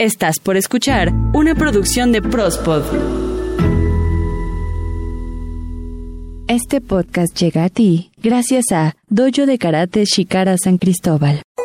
Estás por escuchar una producción de Prospod. Este podcast llega a ti gracias a Dojo de Karate Shikara San Cristóbal.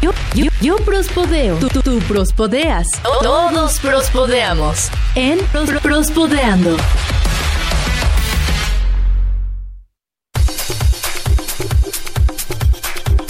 Yo, yo, yo prospodeo. Tú, tú, tú prospodeas. Todos prospodeamos. En Pros- Prospodeando.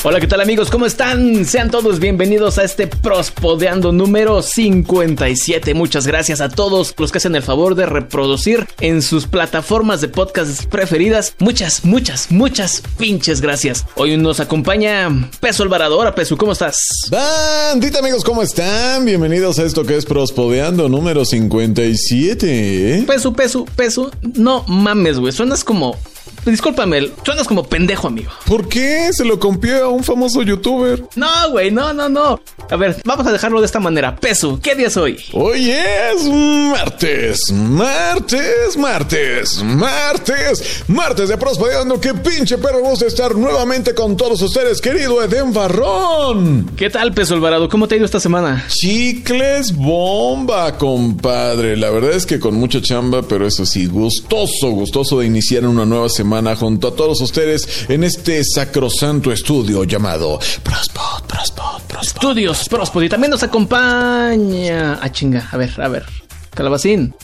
Hola, ¿qué tal amigos? ¿Cómo están? Sean todos bienvenidos a este Prospodeando número 57. Muchas gracias a todos los que hacen el favor de reproducir en sus plataformas de podcast preferidas. Muchas, muchas, muchas pinches gracias. Hoy nos acompaña Peso Alvarado. Hola, Peso, ¿cómo estás? Bandita amigos, ¿cómo están? Bienvenidos a esto que es Prospodeando número 57. ¿eh? Peso, Peso, Peso. No mames, güey. Suenas como... Discúlpame, suenas como pendejo, amigo. ¿Por qué? Se lo copió a un famoso youtuber. No, güey, no, no, no. A ver, vamos a dejarlo de esta manera. Peso, ¿qué día es hoy? Hoy es martes, martes, martes, martes, martes de Prospodeando. Qué pinche perro gusta estar nuevamente con todos ustedes, querido Eden Barrón. ¿Qué tal, Peso Alvarado? ¿Cómo te ha ido esta semana? Chicles bomba, compadre. La verdad es que con mucha chamba, pero eso sí, gustoso, gustoso de iniciar una nueva semana junto a todos ustedes en este sacrosanto estudio llamado Prospod, Prospod, Prospod. Estudios Prospod y también nos acompaña. Ah, chinga, a ver, a ver. Calabacín.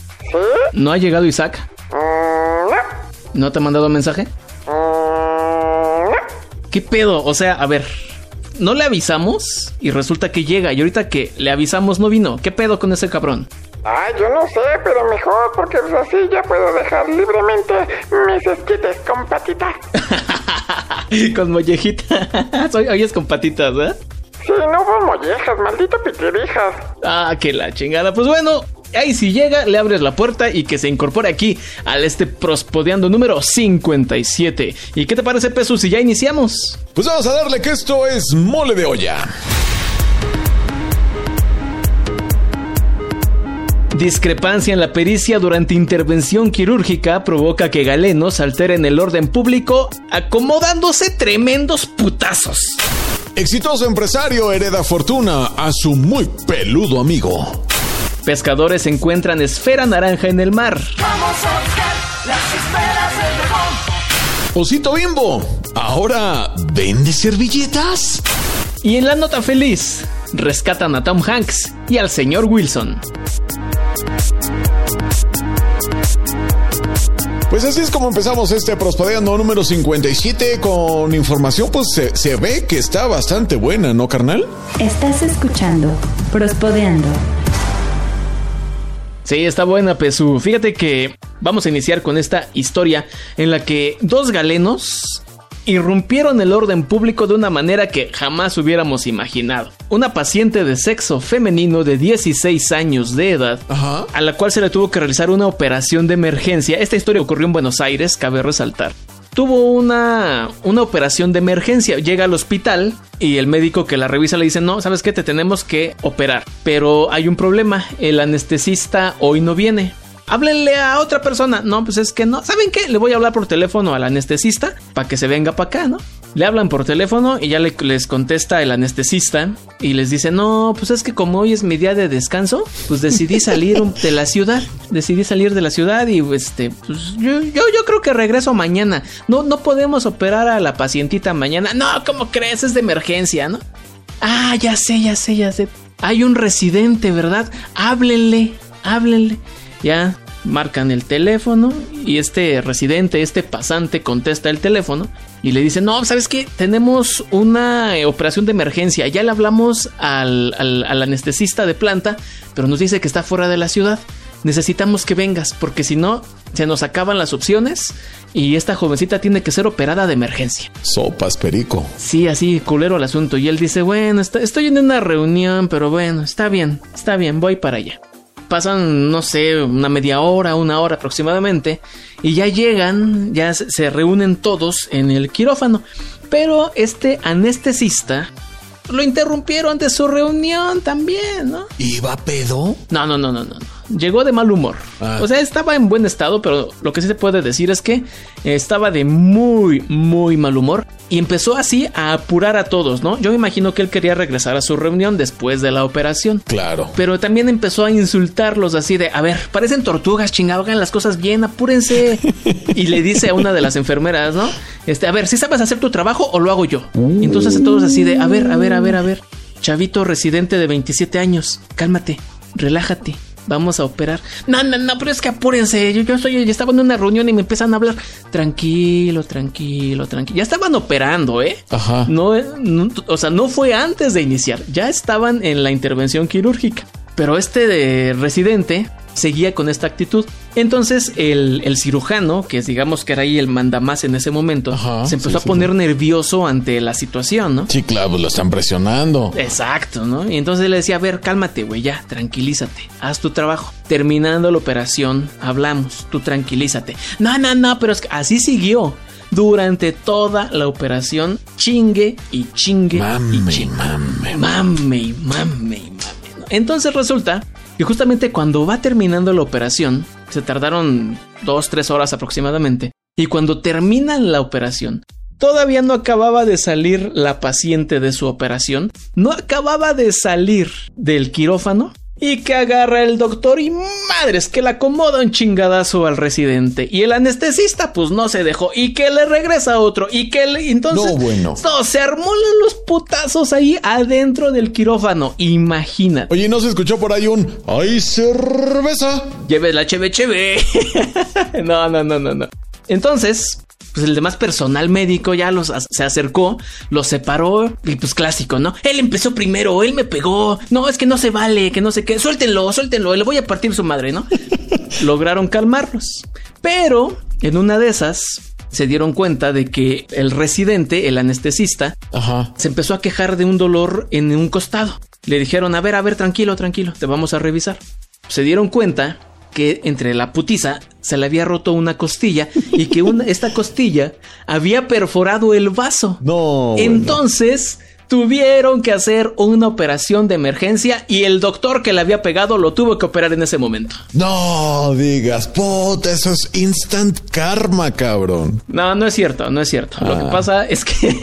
¿No ha llegado Isaac? ¿No te ha mandado mensaje? ¿Qué pedo? O sea, a ver. No le avisamos y resulta que llega y ahorita que le avisamos no vino. ¿Qué pedo con ese cabrón? Ay, yo no sé, pero mejor porque pues así ya puedo dejar libremente mis esquites con patitas. con mollejita. Soy- Hoy es con patitas, ¿eh? Sí, no hubo mollejas, maldito pitirijas. Ah, que la chingada. Pues bueno, ahí si llega, le abres la puerta y que se incorpore aquí al este prospodeando número 57. ¿Y qué te parece, Pesu, si ya iniciamos? Pues vamos a darle que esto es mole de olla. Discrepancia en la pericia durante intervención quirúrgica provoca que galenos alteren el orden público acomodándose tremendos putazos. Exitoso empresario hereda fortuna a su muy peludo amigo. Pescadores encuentran esfera naranja en el mar. Osito Bimbo, ahora vende servilletas. Y en la nota feliz, rescatan a Tom Hanks y al señor Wilson. Pues así es como empezamos este Prospodeando número 57 con información, pues se, se ve que está bastante buena, ¿no, carnal? Estás escuchando Prospodeando. Sí, está buena, Pesu. Fíjate que vamos a iniciar con esta historia en la que dos galenos irrumpieron el orden público de una manera que jamás hubiéramos imaginado. Una paciente de sexo femenino de 16 años de edad, Ajá. a la cual se le tuvo que realizar una operación de emergencia. Esta historia ocurrió en Buenos Aires, cabe resaltar. Tuvo una, una operación de emergencia. Llega al hospital y el médico que la revisa le dice, no, ¿sabes qué? Te tenemos que operar. Pero hay un problema. El anestesista hoy no viene. Háblenle a otra persona. No, pues es que no. ¿Saben qué? Le voy a hablar por teléfono al anestesista para que se venga para acá, ¿no? Le hablan por teléfono y ya le- les contesta el anestesista y les dice, no, pues es que como hoy es mi día de descanso, pues decidí salir de la ciudad, decidí salir de la ciudad y este, pues yo, yo, yo creo que regreso mañana. No, no podemos operar a la pacientita mañana. No, ¿cómo crees? Es de emergencia, ¿no? Ah, ya sé, ya sé, ya sé. Hay un residente, ¿verdad? Háblenle, háblenle. Ya marcan el teléfono y este residente, este pasante contesta el teléfono y le dice, no, ¿sabes qué? Tenemos una eh, operación de emergencia. Ya le hablamos al, al- al anestesista de planta, pero nos dice que está fuera de la ciudad. Necesitamos que vengas porque si no, se nos acaban las opciones y esta jovencita tiene que ser operada de emergencia. Sopas, perico. Sí, así, culero el asunto. Y él dice, bueno, está- estoy en una reunión, pero bueno, está bien, está bien, voy para allá. Pasan, no sé, una media hora, una hora aproximadamente, y ya llegan, ya se reúnen todos en el quirófano. Pero este anestesista lo interrumpieron de su reunión también, ¿no? ¿Iba pedo? No, no, no, no, no. Llegó de mal humor. Ah. O sea, estaba en buen estado, pero lo que sí se puede decir es que estaba de muy, muy mal humor. Y empezó así a apurar a todos, ¿no? Yo me imagino que él quería regresar a su reunión después de la operación. Claro. Pero también empezó a insultarlos así de, a ver, parecen tortugas, chingado, hagan las cosas bien, apúrense. y le dice a una de las enfermeras, ¿no? Este, a ver, si sabes hacer tu trabajo o lo hago yo. Y entonces todos así de, a ver, a ver, a ver, a ver. Chavito residente de 27 años, cálmate, relájate. Vamos a operar. No, no, no, pero es que apúrense. Yo, yo estoy, yo estaba en una reunión y me empiezan a hablar. Tranquilo, tranquilo, tranquilo. Ya estaban operando, ¿eh? Ajá. No, no, o sea, no fue antes de iniciar. Ya estaban en la intervención quirúrgica. Pero este de residente seguía con esta actitud. Entonces el, el cirujano, que es, digamos que era ahí el mandamás en ese momento, Ajá, se empezó sí, a poner sí. nervioso ante la situación, ¿no? Sí, claro, pues lo están presionando. Exacto, ¿no? Y entonces le decía, a ver, cálmate, güey, ya, tranquilízate, haz tu trabajo. Terminando la operación, hablamos, tú tranquilízate. No, no, no, pero es que así siguió. Durante toda la operación, chingue y chingue y Mame, chingue. mame. Mame y mame y mame. Entonces resulta que justamente cuando va terminando la operación, se tardaron dos, tres horas aproximadamente, y cuando terminan la operación, todavía no acababa de salir la paciente de su operación, no acababa de salir del quirófano. Y que agarra el doctor y madres que le acomoda un chingadazo al residente. Y el anestesista pues no se dejó. Y que le regresa otro. Y que le... Entonces... No, bueno. No, se armó los putazos ahí adentro del quirófano. Imagínate. Oye, ¿no se escuchó por ahí un ¡Ay, cerveza! Lleve la cheve cheve. no, no, no, no, no. Entonces, pues el demás personal médico ya los se acercó, los separó y pues clásico, ¿no? Él empezó primero, él me pegó. No, es que no se vale, que no sé qué. Suéltenlo, suéltenlo, le voy a partir su madre, ¿no? Lograron calmarlos. Pero en una de esas se dieron cuenta de que el residente, el anestesista, Ajá. se empezó a quejar de un dolor en un costado. Le dijeron, a ver, a ver, tranquilo, tranquilo, te vamos a revisar. Se dieron cuenta que entre la putiza se le había roto una costilla y que una, esta costilla había perforado el vaso. No. Entonces tuvieron que hacer una operación de emergencia y el doctor que le había pegado lo tuvo que operar en ese momento. No digas, puta, eso es instant karma, cabrón. No, no es cierto, no es cierto. Lo que Ah. pasa es que...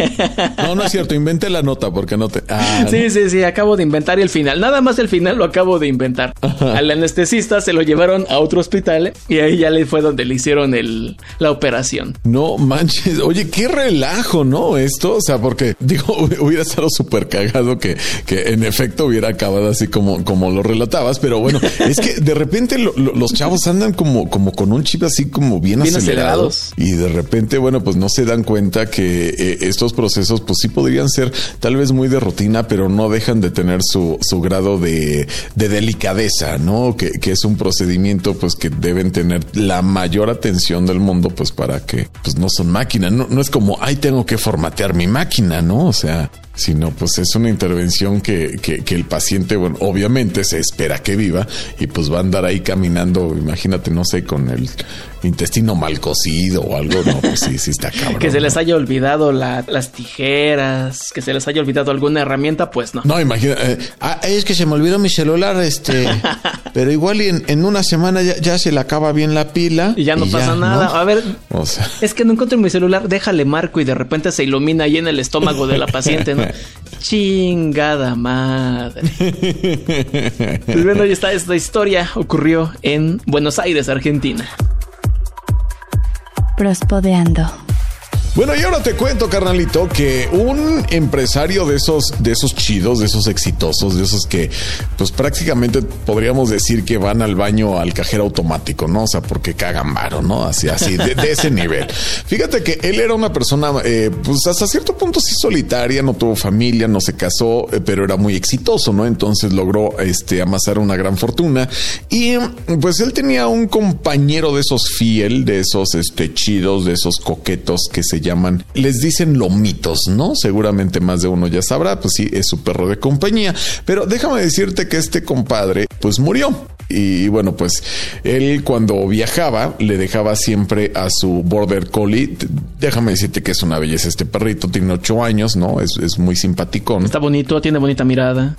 No, no es cierto, inventé la nota porque no te. Ah, Sí, sí, sí, acabo de inventar el final. Nada más el final lo acabo de inventar. Al anestesista se lo llevaron a otro hospital y ahí ya le fue donde le hicieron el, la operación. No manches, oye, qué relajo, ¿no? Esto, o sea, porque digo, hubiera estado súper cagado que, que en efecto hubiera acabado así como, como lo relatabas, pero bueno, es que de repente lo- lo- los chavos andan como, como con un chip así como bien, Bien acelerado acelerados. y de repente, bueno, pues no se dan cuenta que eh, estos procesos pues sí podrían ser tal vez muy de rutina, pero no dejan de tener su, su grado de, de delicadeza, ¿no? Que, que es un procedimiento pues que deben tener la mayor atención del mundo pues para que pues no son máquinas, no, no es como, ay, tengo que formatear mi máquina, ¿no? O sea, sino pues es una intervención que, que, que el paciente, bueno, obviamente se espera que viva y pues va a andar ahí caminando, imagínate, no sé, con el intestino mal cocido o algo, no, pues sí, sí está cabrón. Que se les haya olvidado la- las tijeras, que se les haya olvidado alguna herramienta, pues no. No, imagina, eh, ah, es que se me olvidó mi celular, este, pero igual y en, en una semana ya, ya se le acaba bien la pila. Y ya no pasa nada. A ver, O sea, es que no encuentro mi celular, déjale marco y de repente se ilumina ahí en el estómago de la paciente, ¿no? Chingada madre. Pues bueno, ahí está, esta historia ocurrió en Buenos Aires, Argentina. Prospodeando. Bueno, y ahora te cuento, carnalito, que un empresario de esos, de esos chidos, de esos exitosos, de esos que, pues prácticamente podríamos decir que van al baño al cajero automático, ¿no? O sea, porque cagan varo, ¿no? Así, así, de, ese nivel. Fíjate que él era una persona, eh, pues hasta cierto punto sí solitaria, no tuvo familia, no se casó, eh, pero era muy exitoso, ¿no? Entonces logró, este, amasar una gran fortuna y, pues él tenía un compañero de esos fiel, de esos, este, chidos, de esos coquetos que se llaman, les dicen lomitos, ¿no? Seguramente más de uno ya sabrá, pues sí, es su perro de compañía. Pero déjame decirte que este compadre, pues murió. Y bueno, pues él cuando viajaba le dejaba siempre a su border collie. Déjame decirte que es una belleza este perrito, tiene ocho años, ¿no? Es, es muy simpaticón. Está bonito, tiene bonita mirada.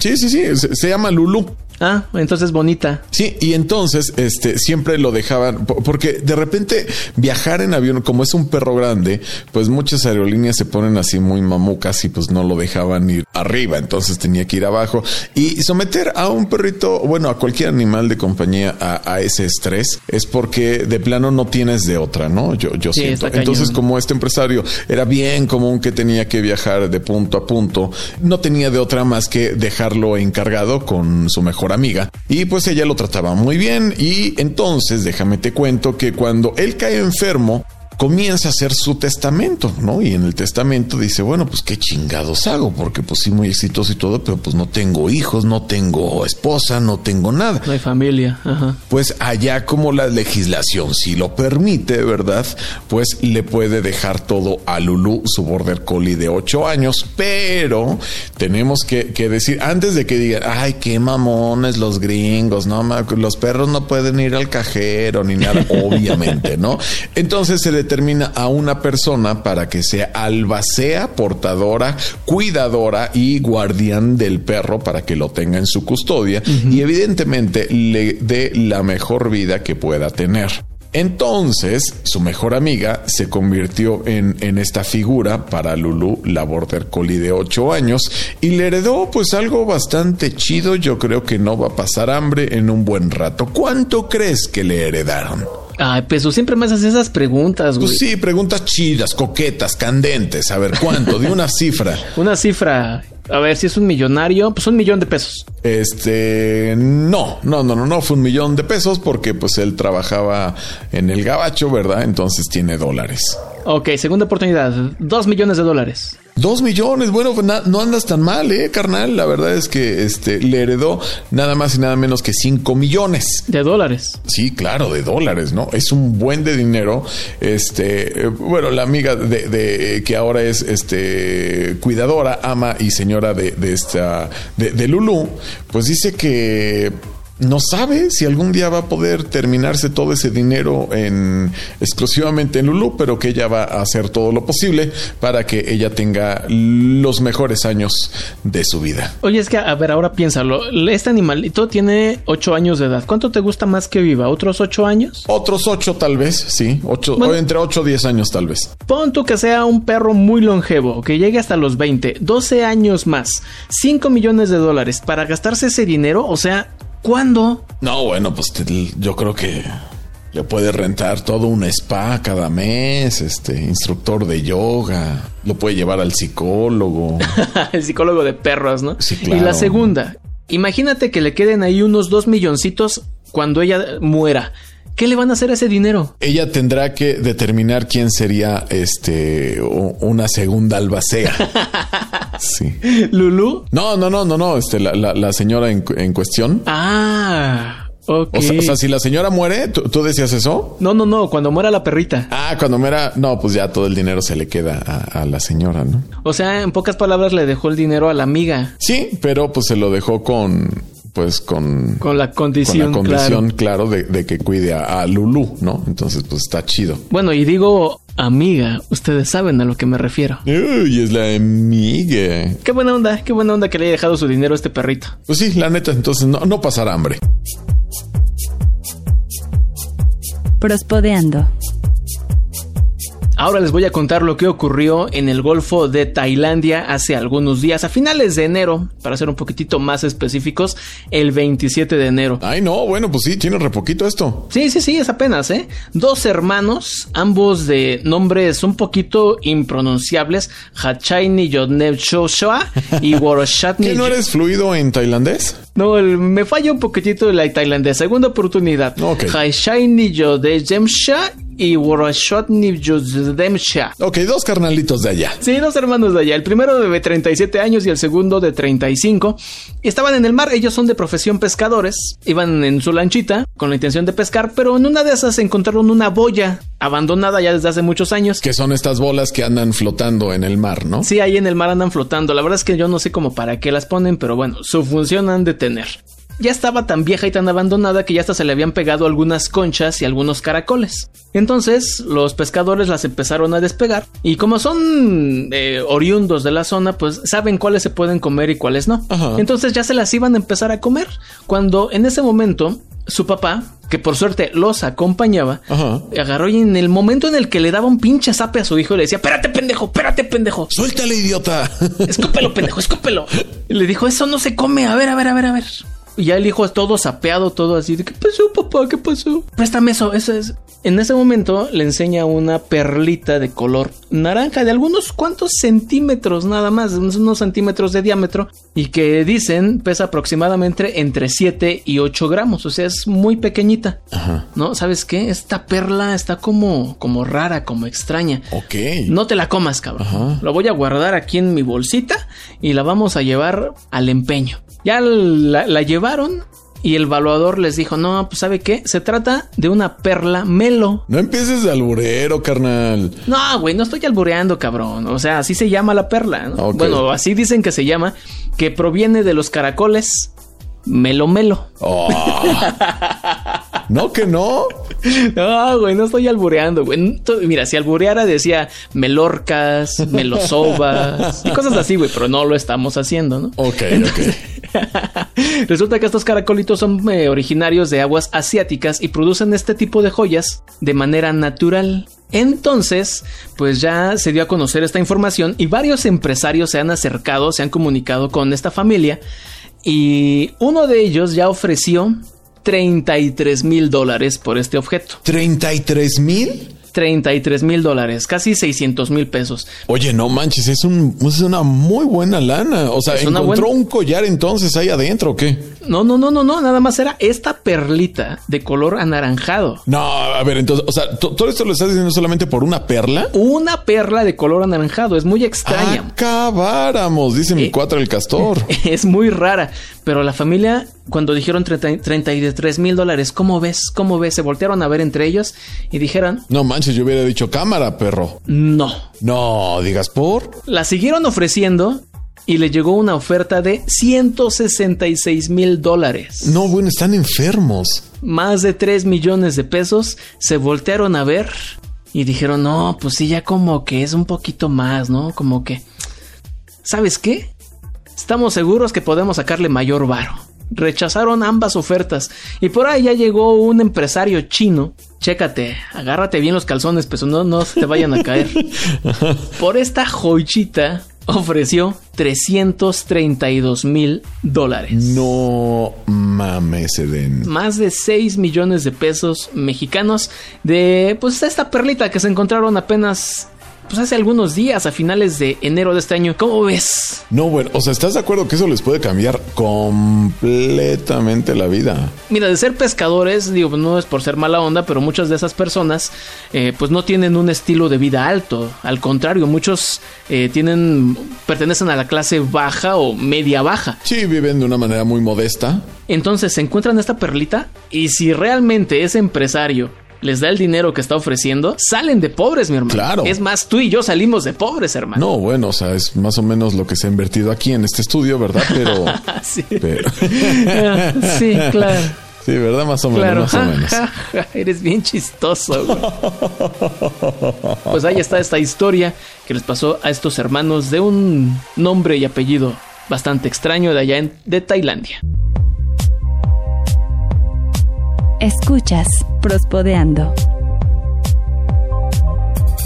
Sí, sí, sí, se, se llama Lulu. Ah, entonces bonita. Sí, y entonces este siempre lo dejaban po- porque de repente viajar en avión como es un perro grande, pues muchas aerolíneas se ponen así muy mamucas y pues no lo dejaban ir arriba, entonces tenía que ir abajo y someter a un perrito, bueno, a cualquier animal de compañía a, a ese estrés es porque de plano no tienes de otra, ¿no? Yo yo Sí, siento. Entonces como este empresario era bien común que tenía que viajar de punto a punto, no tenía de otra más que dejarlo encargado con su mejor amiga y pues ella lo trataba muy bien y entonces déjame te cuento que cuando él cae enfermo comienza a hacer su testamento, ¿no? Y en el testamento dice, bueno, pues qué chingados hago, porque pues sí muy exitoso y todo, pero pues no tengo hijos, no tengo esposa, no tengo nada. No hay familia. Ajá. Pues allá como la legislación si lo permite, ¿verdad? Pues le puede dejar todo a Lulu, su border collie de 8 años, pero tenemos que, que decir, antes de que digan, ay, qué mamones los gringos, no, los perros no pueden ir al cajero ni nada, obviamente, ¿no? Entonces se determina a una persona para que sea albacea, portadora, cuidadora y guardián del perro para que lo tenga en su custodia y evidentemente le dé la mejor vida que pueda tener. Entonces, su mejor amiga se convirtió en, en esta figura para Lulu, la border collie de 8 años, y le heredó pues algo bastante chido. Yo creo que no va a pasar hambre en un buen rato. ¿Cuánto crees que le heredaron? Ay, Peso, siempre me haces esas preguntas, güey. Pues sí, preguntas chidas, coquetas, candentes. A ver, ¿cuánto? De una cifra. Una cifra. A ver, si es un millonario, pues un millón de pesos. Este, no, no, no, no, no, fue un millón de pesos porque pues él trabajaba en el gabacho, ¿verdad? Entonces tiene dólares. Ok, segunda oportunidad. Dos millones de dólares. Dos millones, bueno, pues na- no andas tan mal, eh, carnal. La verdad es que este le heredó nada más y nada menos que cinco millones. De dólares. Sí, claro, de dólares, ¿no? Es un buen de dinero. Este, eh, bueno, la amiga de, de- que ahora es este cuidadora, ama y señora de, de esta de, de Lulu, pues dice que no sabe si algún día va a poder terminarse todo ese dinero en exclusivamente en Lulu, pero que ella va a hacer todo lo posible para que ella tenga los mejores años de su vida. Oye, es que, a ver, ahora piénsalo. Este animalito tiene ocho años de edad. ¿Cuánto te gusta más que viva? ¿Otros ocho años? Otros ocho tal vez, sí, ocho, Bueno. o entre ocho o diez años tal vez. Pon tú que sea un perro muy longevo, que llegue hasta los 20, 12 años más, 5 millones de dólares para gastarse ese dinero, o sea, ¿cuándo? No, bueno, pues yo creo que le puede rentar todo un spa cada mes, este instructor de yoga, lo puede llevar al psicólogo. El psicólogo de perros, ¿no? Sí, Y la claro. segunda, imagínate que le queden ahí unos 2 milloncitos cuando ella muera. ¿Qué le van a hacer a ese dinero? Ella tendrá que determinar quién sería este una segunda albacea. Sí. ¿Lulu? No, no, no, no, no, este la, la- la señora en, en cuestión. Ah, ok. O sea, o sea, si la señora muere, ¿tú, tú decías eso? no, no, no, cuando muera la perrita. Ah, cuando muera, no, pues ya todo el dinero se le queda a, a la señora, ¿no? O sea, en pocas palabras le dejó el dinero a la amiga. Sí, pero pues se lo dejó con, pues con, Con la con condición, la condición, claro. claro, de, de que cuide a, a Lulu, ¿no? Entonces, pues está chido. Bueno, y digo amiga, ustedes saben a lo que me refiero. Uy, es la amiga. Qué buena onda, qué buena onda que le haya dejado su dinero a este perrito. Pues sí, la neta, entonces no, no pasará hambre. Prospodeando. Ahora les voy a contar lo que ocurrió en el Golfo de Tailandia hace algunos días, a finales de enero, para ser un poquitito más específicos, el 27 de enero. Ay, no, bueno, pues sí, tiene re poquito esto. Sí, sí, sí, es apenas, ¿eh? Dos hermanos, ambos de nombres un poquito impronunciables, Hachaini Yodnev Shoshua y Woroshatni. ¿Qué no eres fluido en tailandés? No, el- me falla un poquitito la tailandesa. Segunda oportunidad. Ok. Hachaini Yodemsha y Woroshatni Yodemsha. Ok, dos carnalitos de allá. Sí, dos hermanos de allá. El primero de 37 años y el segundo de 35. Estaban en el mar. Ellos son de profesión pescadores. Iban en su lanchita con la intención de pescar, pero en una de esas encontraron una boya abandonada ya desde hace muchos años. Que son estas bolas que andan flotando en el mar, ¿no? Sí, ahí en el mar andan flotando. La verdad es que yo no sé cómo para qué las ponen, pero bueno, su función han de tener. Ya estaba tan vieja y tan abandonada que ya hasta se le habían pegado algunas conchas y algunos caracoles. Entonces los pescadores las empezaron a despegar y como son eh, oriundos de la zona, pues saben cuáles se pueden comer y cuáles no. Ajá. Entonces ya se las iban a empezar a comer. Cuando en ese momento su papá, que por suerte los acompañaba, Ajá. agarró y en el momento en el que le daba un pinche zape a su hijo le decía, espérate pendejo, espérate pendejo. Suéltale, idiota. Escúpelo, pendejo, escúpelo. Y le dijo, eso no se come, a ver, a ver, a ver, a ver. Y ya el hijo todo sapeado, todo así de, ¿qué pasó, papá? ¿Qué pasó? Préstame eso, eso es. En ese momento le enseña una perlita de color naranja de algunos cuantos centímetros nada más, unos unos centímetros de diámetro y que dicen pesa aproximadamente entre 7 y 8 gramos, o sea, es muy pequeñita. Ajá. ¿No? ¿Sabes qué? Esta perla está como, como rara, como extraña. Ok. No te la comas, cabrón. Ajá. La voy a guardar aquí en mi bolsita y la vamos a llevar al empeño. Ya la, la llevaron y el evaluador les dijo, no, pues ¿sabe qué? Se trata de una perla melo. No empieces de alburero, carnal. No, güey, no estoy albureando, cabrón. O sea, así se llama la perla. ¿no? Bueno, así dicen que se llama, que proviene de los caracoles melo melo. Oh. no, que no. No, güey, no estoy albureando, güey. Mira, si albureara decía melorcas, melosovas y cosas así, güey, pero no lo estamos haciendo, ¿no? Ok, ok. Resulta que estos caracolitos son eh, originarios de aguas asiáticas y producen este tipo de joyas de manera natural. Entonces, pues ya se dio a conocer esta información y varios empresarios se han acercado, se han comunicado con esta familia y uno de ellos ya ofreció 33 mil dólares por este objeto. ¿33 mil? 33 mil dólares, casi 600 mil pesos. Oye, no manches, es, un, es una muy buena lana. O sea, Es ¿encontró buena- un collar entonces ahí adentro o qué? No, no, no, no, no, nada más era esta perlita de color anaranjado. No, a ver, entonces, o sea, ¿to- ¿todo esto lo estás diciendo solamente por una perla? Una perla de color anaranjado, es muy extraña. Acabáramos, dice mi Eh. cuatro el castor. Es muy rara, pero la familia, cuando dijeron 30 33 mil dólares, ¿cómo ves? ¿Cómo ves? Se voltearon a ver entre ellos y dijeron, No manches, yo hubiera dicho cámara, perro. no. No, digas por. La siguieron ofreciendo y le llegó una oferta de 166 mil dólares. No, bueno, están enfermos. Más de 3 millones de pesos. Se voltearon a ver y dijeron, no, pues sí, ya como que es un poquito más, ¿no? Como que... ¿Sabes qué? Estamos seguros que podemos sacarle mayor varo. Rechazaron ambas ofertas y por ahí ya llegó un empresario chino. Chécate, agárrate bien los calzones, pues no, no se te vayan a caer. Por esta joychita ofreció 332 mil dólares. No mames, Eden. Más de 6 millones de pesos mexicanos de pues esta perlita que se encontraron apenas pues hace algunos días a finales de enero de este año. ¿Cómo ves? No, bueno, o sea, ¿estás de acuerdo que eso les puede cambiar completamente la vida? Mira, de ser pescadores, digo, pues, no es por ser mala onda, pero muchas de esas personas, eh, pues no tienen un estilo de vida alto. Al contrario, muchos eh, tienen, pertenecen a la clase baja o media baja. Sí, viven de una manera muy modesta. Entonces se encuentran esta perlita y si realmente ese empresario les da el dinero que está ofreciendo, salen de pobres, mi hermano. Claro. Es más, tú y yo salimos de pobres, hermano. No, bueno, o sea, es más o menos lo que se ha invertido aquí en este estudio, ¿verdad? Pero. sí. pero Ah, sí, claro. sí, ¿verdad? Más o menos, más o menos. eres bien chistoso. güey. Pues ahí está esta historia que les pasó a estos hermanos de un nombre y apellido bastante extraño de allá en, de Tailandia. Escuchas Prospodeando.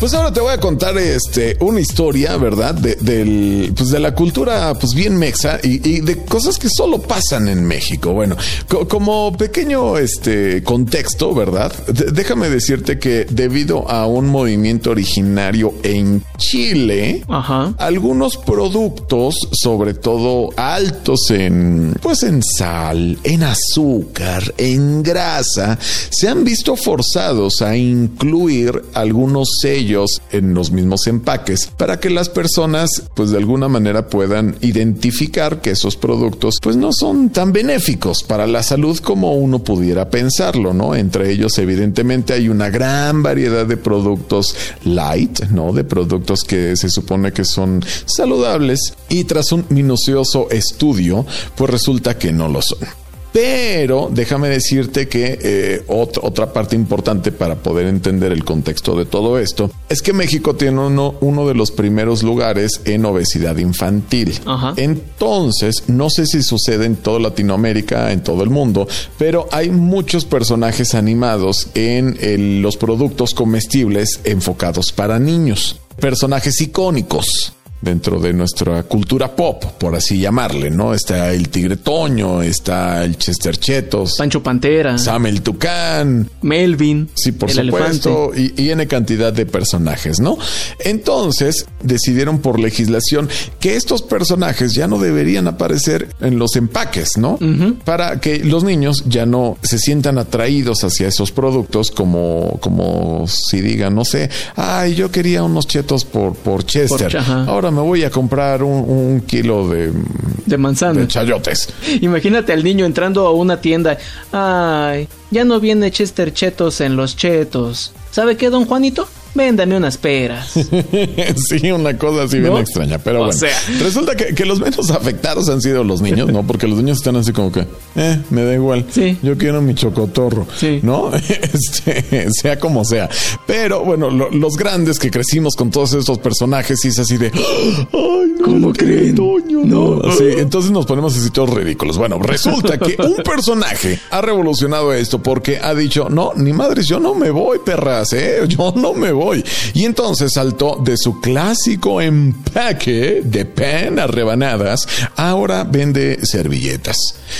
Pues ahora te voy a contar este una historia, ¿verdad? De, del, pues de la cultura, pues bien mexa y, y de cosas que solo pasan en México. Bueno, co- como pequeño este contexto, ¿verdad? Déjame decirte que debido a un movimiento originario en Chile, Ajá. algunos productos, sobre todo altos en, pues en sal, en azúcar, en grasa, se han visto forzados a incluir algunos sellos en los mismos empaques para que las personas, pues de alguna manera puedan identificar que esos productos, pues no son tan benéficos para la salud como uno pudiera pensarlo, ¿no? Entre ellos, evidentemente, hay una gran variedad de productos light, ¿no? De productos que se supone que son saludables y tras un minucioso estudio, pues resulta que no lo son. Pero déjame decirte que eh, otra, otra parte importante para poder entender el contexto de todo esto es que México tiene uno, uno de los primeros lugares en obesidad infantil. Ajá. Entonces, no sé si sucede en toda Latinoamérica, en todo el mundo, pero hay muchos personajes animados en el- los productos comestibles enfocados para niños. Personajes icónicos dentro de nuestra cultura pop, por así llamarle, ¿no? Está el Tigre Toño, está el Chester Chetos, Pancho Pantera, Sam el Tucán, Melvin, Sí, por el supuesto, y, y N cantidad de personajes, ¿no? Entonces decidieron por legislación que estos personajes ya no deberían aparecer en los empaques, ¿no? Para que los niños ya no se sientan atraídos hacia esos productos como, como si digan, no sé, ay, yo quería unos chetos por, por Chester. Por- ajá. Ahora me voy a comprar un, un kilo de, de manzana. de chayotes. Imagínate al niño entrando a una tienda. Ay, ya no viene Chester Chetos en los chetos. ¿Sabe qué, don Juanito? Véndame unas peras. sí, una cosa así bien extraña. Pero O bueno, sea. resulta que, que los menos afectados han sido los niños, ¿no? Porque los niños están así como que, eh, me da igual. Sí. Yo quiero mi chocotorro, Sí. ¿no? Este, sea como sea. Pero bueno, lo- los grandes que crecimos con todos estos personajes, sí es así de, ¡ay, no, ¿Cómo creen? Toño, No. Así, entonces nos ponemos así todos ridículos. Bueno, resulta que un personaje ha revolucionado esto porque ha dicho, no, ni madres, yo no me voy, perras, ¿eh? Yo no me voy. Y entonces saltó de su clásico empaque de pan a rebanadas, ahora vende servilletas.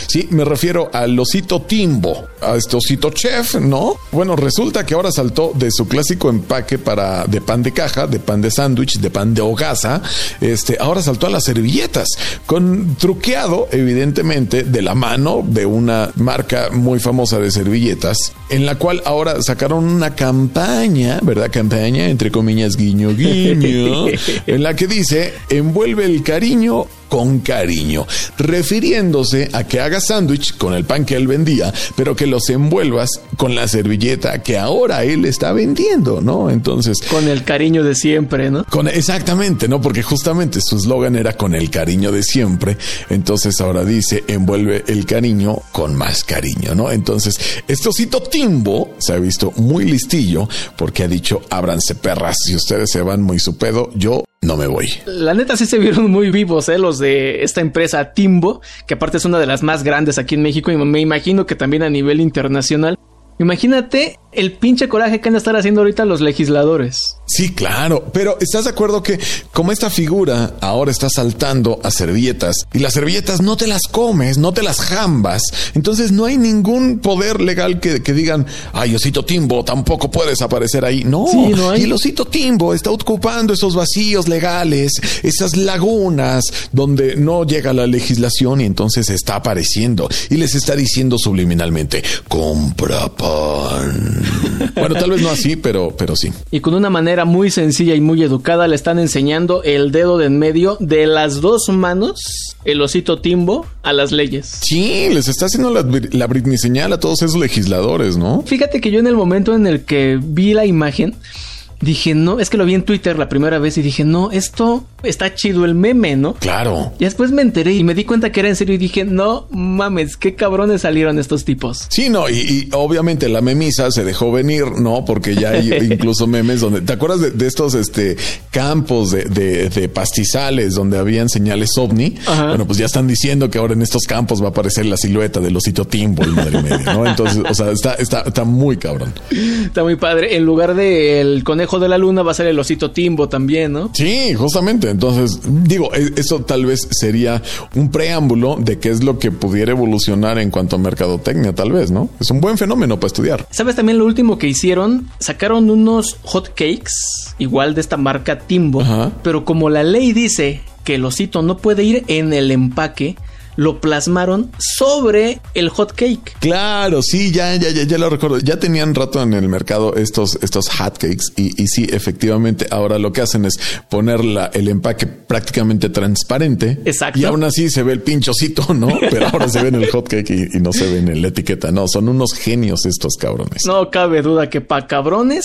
Sí, me refiero al osito Timbo, a este osito chef, ¿no? Bueno, resulta que ahora saltó de su clásico empaque para de pan de caja, de pan de sándwich, de pan de hogaza, este, ahora saltó a las servilletas, con truqueado, evidentemente, de la mano de una marca muy famosa de servilletas, en la cual ahora sacaron una campaña, ¿verdad? Campaña, entre comillas, guiño, guiño, en la que dice, envuelve el cariño con cariño, refiriéndose a que hagas sándwich con el pan que él vendía, pero que los envuelvas con la servilleta que ahora él está vendiendo, ¿no? Entonces, Con el cariño de siempre, ¿no? con, exactamente, ¿no? Porque justamente su eslogan era con el cariño de siempre. Entonces ahora dice, envuelve el cariño con más cariño, ¿no? Entonces, este osito Timbo se ha visto muy listillo porque ha dicho, ábranse perras, si ustedes se van muy su pedo, yo no me voy. La neta sí se vieron muy vivos, ¿eh? Los de esta empresa Timbo, que aparte es una de las más grandes aquí en México y me imagino que también a nivel internacional. Imagínate el pinche coraje que han de estar haciendo ahorita los legisladores. Sí, claro, pero ¿estás de acuerdo que como esta figura ahora está saltando a servilletas y las servilletas no te las comes, no te las jambas, entonces no hay ningún poder legal que, que digan, ay, osito Timbo, tampoco puedes aparecer ahí. No, Sí, no hay. y el osito Timbo está ocupando esos vacíos legales, esas lagunas donde no llega la legislación y entonces está apareciendo y les está diciendo subliminalmente, compra pan. bueno, tal vez no así, pero, pero sí. Y con una manera muy sencilla y muy educada le están enseñando el dedo de en medio de las dos manos, el osito Timbo, a las leyes. Sí, les está haciendo la, la Britney señal a todos esos legisladores, ¿no? Fíjate que yo en el momento en el que vi la imagen, dije, no, es que lo vi en Twitter la primera vez y dije, no, esto está chido el meme, ¿no? Claro. Y después me enteré y me di cuenta que era en serio y dije, no mames, qué cabrones salieron estos tipos. Sí, no, y, y obviamente la memisa se dejó venir, ¿no? Porque ya hay incluso memes donde, ¿te acuerdas de, de estos este campos de, de- de pastizales donde habían señales ovni? Ajá. Bueno, pues ya están diciendo que ahora en estos campos va a aparecer la silueta del osito Timbo, el madre medio, ¿no? Entonces, o sea, está, está, está muy cabrón. Está muy padre. En lugar del conejo de la luna va a ser el osito Timbo también, ¿no? Sí, justamente. Entonces, digo, e- eso tal vez sería un preámbulo de qué es lo que pudiera evolucionar en cuanto a mercadotecnia, tal vez, ¿no? Es un buen fenómeno para estudiar. ¿Sabes también lo último que hicieron? Sacaron unos hot cakes, igual de esta marca Timbo, Ajá. pero como la ley dice que el osito no puede ir en el empaque, lo plasmaron sobre el hot cake. Claro, sí, ya, ya, ya, ya lo recuerdo. Ya tenían rato en el mercado estos, estos hotcakes y, y sí, efectivamente, ahora lo que hacen es poner la- el empaque prácticamente transparente. Exacto. Y aún así se ve el pinchocito, ¿no? Pero ahora se ve en el hotcake y, y no se ve en la etiqueta. No, son unos genios estos cabrones. No cabe duda que pa' cabrones,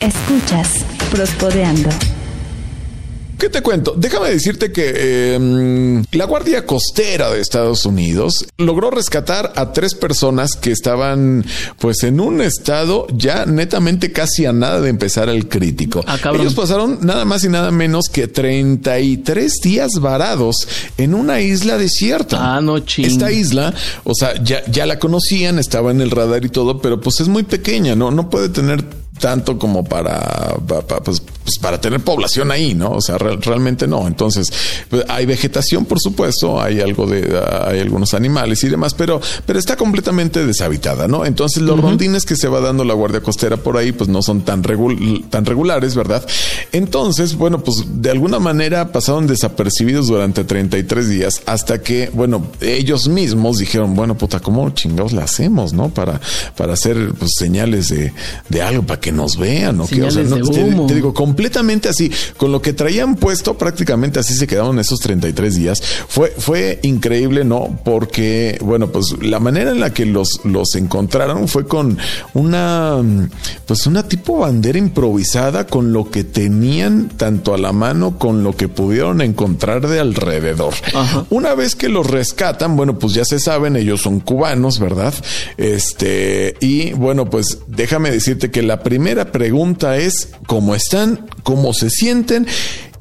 Escuchas Prospodeando. ¿Qué te cuento? Déjame decirte que eh, la Guardia Costera de Estados Unidos logró rescatar a tres personas que estaban pues en un estado ya netamente casi a nada de empezar el crítico. Ah. Ellos pasaron nada más y nada menos que 33 días varados en una isla desierta. Ah, no ching. Esta isla, o sea, ya, ya la conocían, estaba en el radar y todo, pero pues es muy pequeña, ¿no? No puede tener tanto como para, pa- pa- pues, pues, para tener población ahí, ¿no? O sea, real- realmente no. Entonces, pues, hay vegetación, por supuesto, hay algo de, hay algunos animales y demás, pero, pero está completamente deshabitada, ¿no? Entonces, los rondines que se va dando la Guardia Costera por ahí, pues no son tan, regul- tan regulares, ¿verdad? Entonces, bueno, pues de alguna manera pasaron desapercibidos durante 33 días hasta que, bueno, ellos mismos dijeron, bueno, puta, ¿cómo chingados la hacemos, no? Para, para hacer pues, señales de, de algo, para que nos vean, ¿o qué? O sea, no, te- digo, completamente así, con lo que traían puesto, prácticamente así se quedaron esos 33 días. Fue, fue increíble, ¿no? Porque, bueno, pues la manera en la que los, los encontraron fue con una, pues una tipo bandera improvisada con lo que tenían tanto a la mano con lo que pudieron encontrar de alrededor. Ajá. Una vez que los rescatan, bueno, pues ya se saben, ellos son cubanos, ¿verdad? Este, y bueno, pues déjame decirte que la primera pregunta es cómo están, cómo se sienten.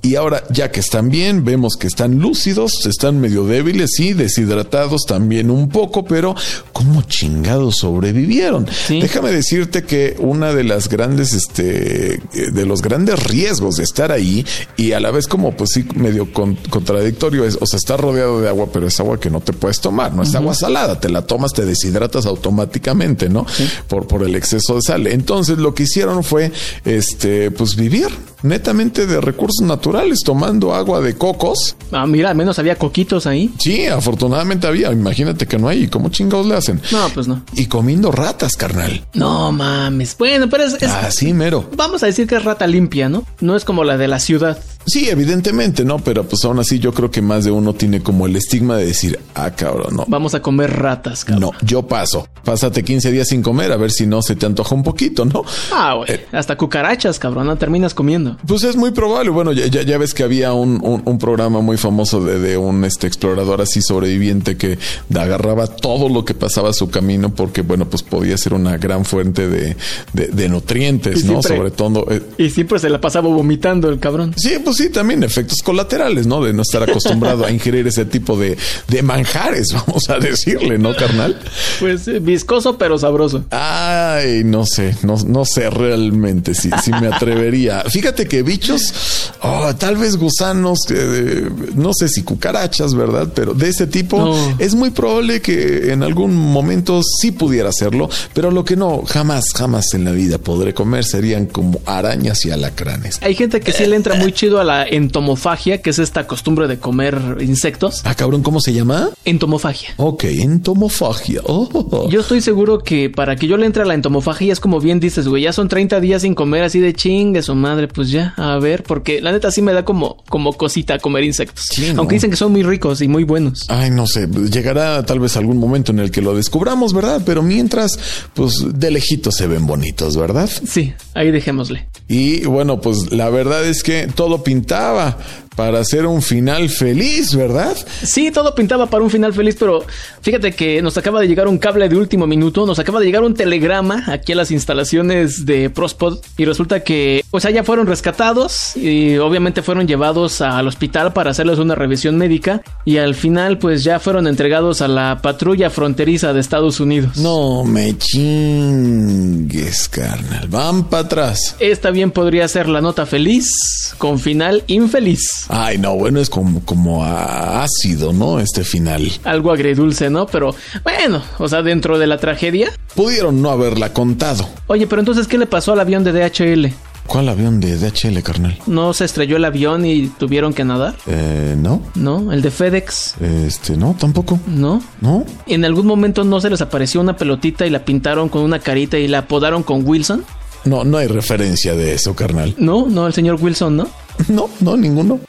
Y ahora, ya que están bien, vemos que están lúcidos, están medio débiles y deshidratados también un poco, pero ¿cómo chingados sobrevivieron? Sí. Déjame decirte que una de las grandes, este, de los grandes riesgos de estar ahí y a la vez como pues sí medio con- contradictorio es, o sea, está rodeado de agua, pero es agua que no te puedes tomar, no es agua salada, te la tomas, te deshidratas automáticamente, ¿no? Por, por el exceso de sal. Entonces lo que hicieron fue, este, pues vivir netamente de recursos naturales, tomando agua de cocos. Ah, mira, al menos había coquitos ahí. Sí, afortunadamente había, imagínate que no hay, ¿cómo chingados le hacen? No, pues no. Y comiendo ratas, carnal. No mames. Bueno, pero es, es- Así mero. vamos a decir que es rata limpia, ¿no? No es como la de la ciudad. Sí, evidentemente, ¿no? Pero pues aún así yo creo que más de uno tiene como el estigma de decir, ah, cabrón, no. Vamos a comer ratas, cabrón. No, yo paso. Pásate 15 días sin comer a ver si no se te antoja un poquito, ¿no? Ah, güey. Hasta cucarachas, cabrón. No terminas comiendo. Pues es muy probable. Bueno, ya, ya, ya ves que había un, un- un programa muy famoso de, de un este explorador así sobreviviente que agarraba todo lo que pasaba a su camino porque, bueno, pues podía ser una gran fuente de, de- de nutrientes, Y ¿no? siempre- Sobre todo. eh, Y siempre se la pasaba vomitando el cabrón. Sí, pues sí, también efectos colaterales, ¿no? De no estar acostumbrado a ingerir ese tipo de, de manjares, vamos a decirle, ¿no, carnal? Pues eh, viscoso, pero sabroso. Ay, no sé, no, no sé realmente si, si me atrevería. Fíjate que bichos, oh, tal vez gusanos, eh, no sé si cucarachas, ¿verdad? Pero de ese tipo No. es muy probable que en algún momento sí pudiera hacerlo, pero lo que no, jamás, jamás en la vida podré comer serían como arañas y alacranes. Hay gente que sí le entra muy chido a la entomofagia, que es esta costumbre de comer insectos. Ah, cabrón, ¿cómo se llama? Entomofagia. Ok, entomofagia. Oh. Yo estoy seguro que para que yo le entre a la entomofagia es como bien dices, güey, ya son 30 días sin comer así de chingue su madre, pues ya, a ver, porque la neta sí me da como, como cosita comer insectos. Sí, ¿no? Aunque dicen que son muy ricos y muy buenos. Ay, no sé, llegará tal vez algún momento en el que lo descubramos, ¿verdad? Pero mientras, pues de lejito se ven bonitos, ¿verdad? Sí, ahí dejémosle. Y bueno, pues la verdad es que todo pintaba para hacer un final feliz, ¿verdad? Sí, todo pintaba para un final feliz, pero fíjate que nos acaba de llegar un cable de último minuto, nos acaba de llegar un telegrama aquí a las instalaciones de Prospod y resulta que, sea, ya fueron rescatados y obviamente fueron llevados al hospital para hacerles una revisión médica y al final pues ya fueron entregados a la patrulla fronteriza de Estados Unidos. No me chingues, carnal. Van para atrás. Esta bien podría ser la nota feliz con final infeliz. Ay, no, bueno, es como, como ácido, ¿no? Este final. Algo agridulce, ¿no? Pero bueno, o sea, dentro de la tragedia. Pudieron no haberla contado. Oye, pero entonces, ¿qué le pasó al avión de DHL? ¿Cuál avión de DHL, carnal? ¿No se estrelló el avión y tuvieron que nadar? Eh, no. ¿No? ¿El de FedEx? Este, no, tampoco. ¿No? ¿No? ¿En algún momento no se les apareció una pelotita y la pintaron con una carita y la apodaron con Wilson? No, no hay referencia de eso, carnal. No, no, el señor Wilson, ¿no? No, no, ninguno.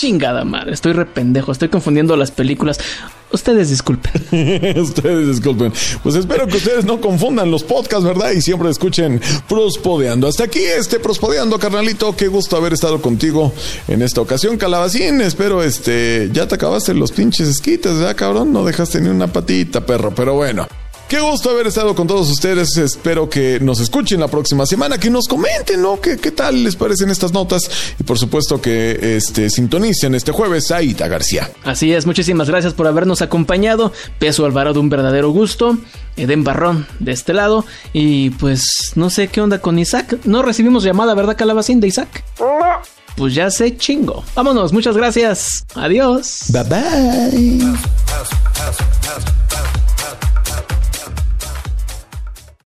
Chingada madre, estoy rependejo, estoy confundiendo las películas. Ustedes disculpen. ustedes disculpen. Pues espero que ustedes no confundan los podcasts, ¿verdad? Y siempre escuchen Prospodeando. Hasta aquí este Prospodeando, carnalito. Qué gusto haber estado contigo en esta ocasión, Calabacín. Espero, este, ya te acabaste los pinches esquites, ¿verdad, cabrón? No dejaste ni una patita, perro. Pero bueno. Qué gusto haber estado con todos ustedes. Espero que nos escuchen la próxima semana, que nos comenten, ¿no? ¿Qué, qué tal les parecen estas notas? Y por supuesto que este, sintonicen este jueves a Ita García. Así es, muchísimas gracias por habernos acompañado. Peso Alvarado, un verdadero gusto. Eden Barrón de este lado. Y pues no sé qué onda con Isaac. No recibimos llamada, ¿verdad, Calabacín de Isaac? No. Pues ya sé chingo. Vámonos, muchas gracias. Adiós. Bye bye.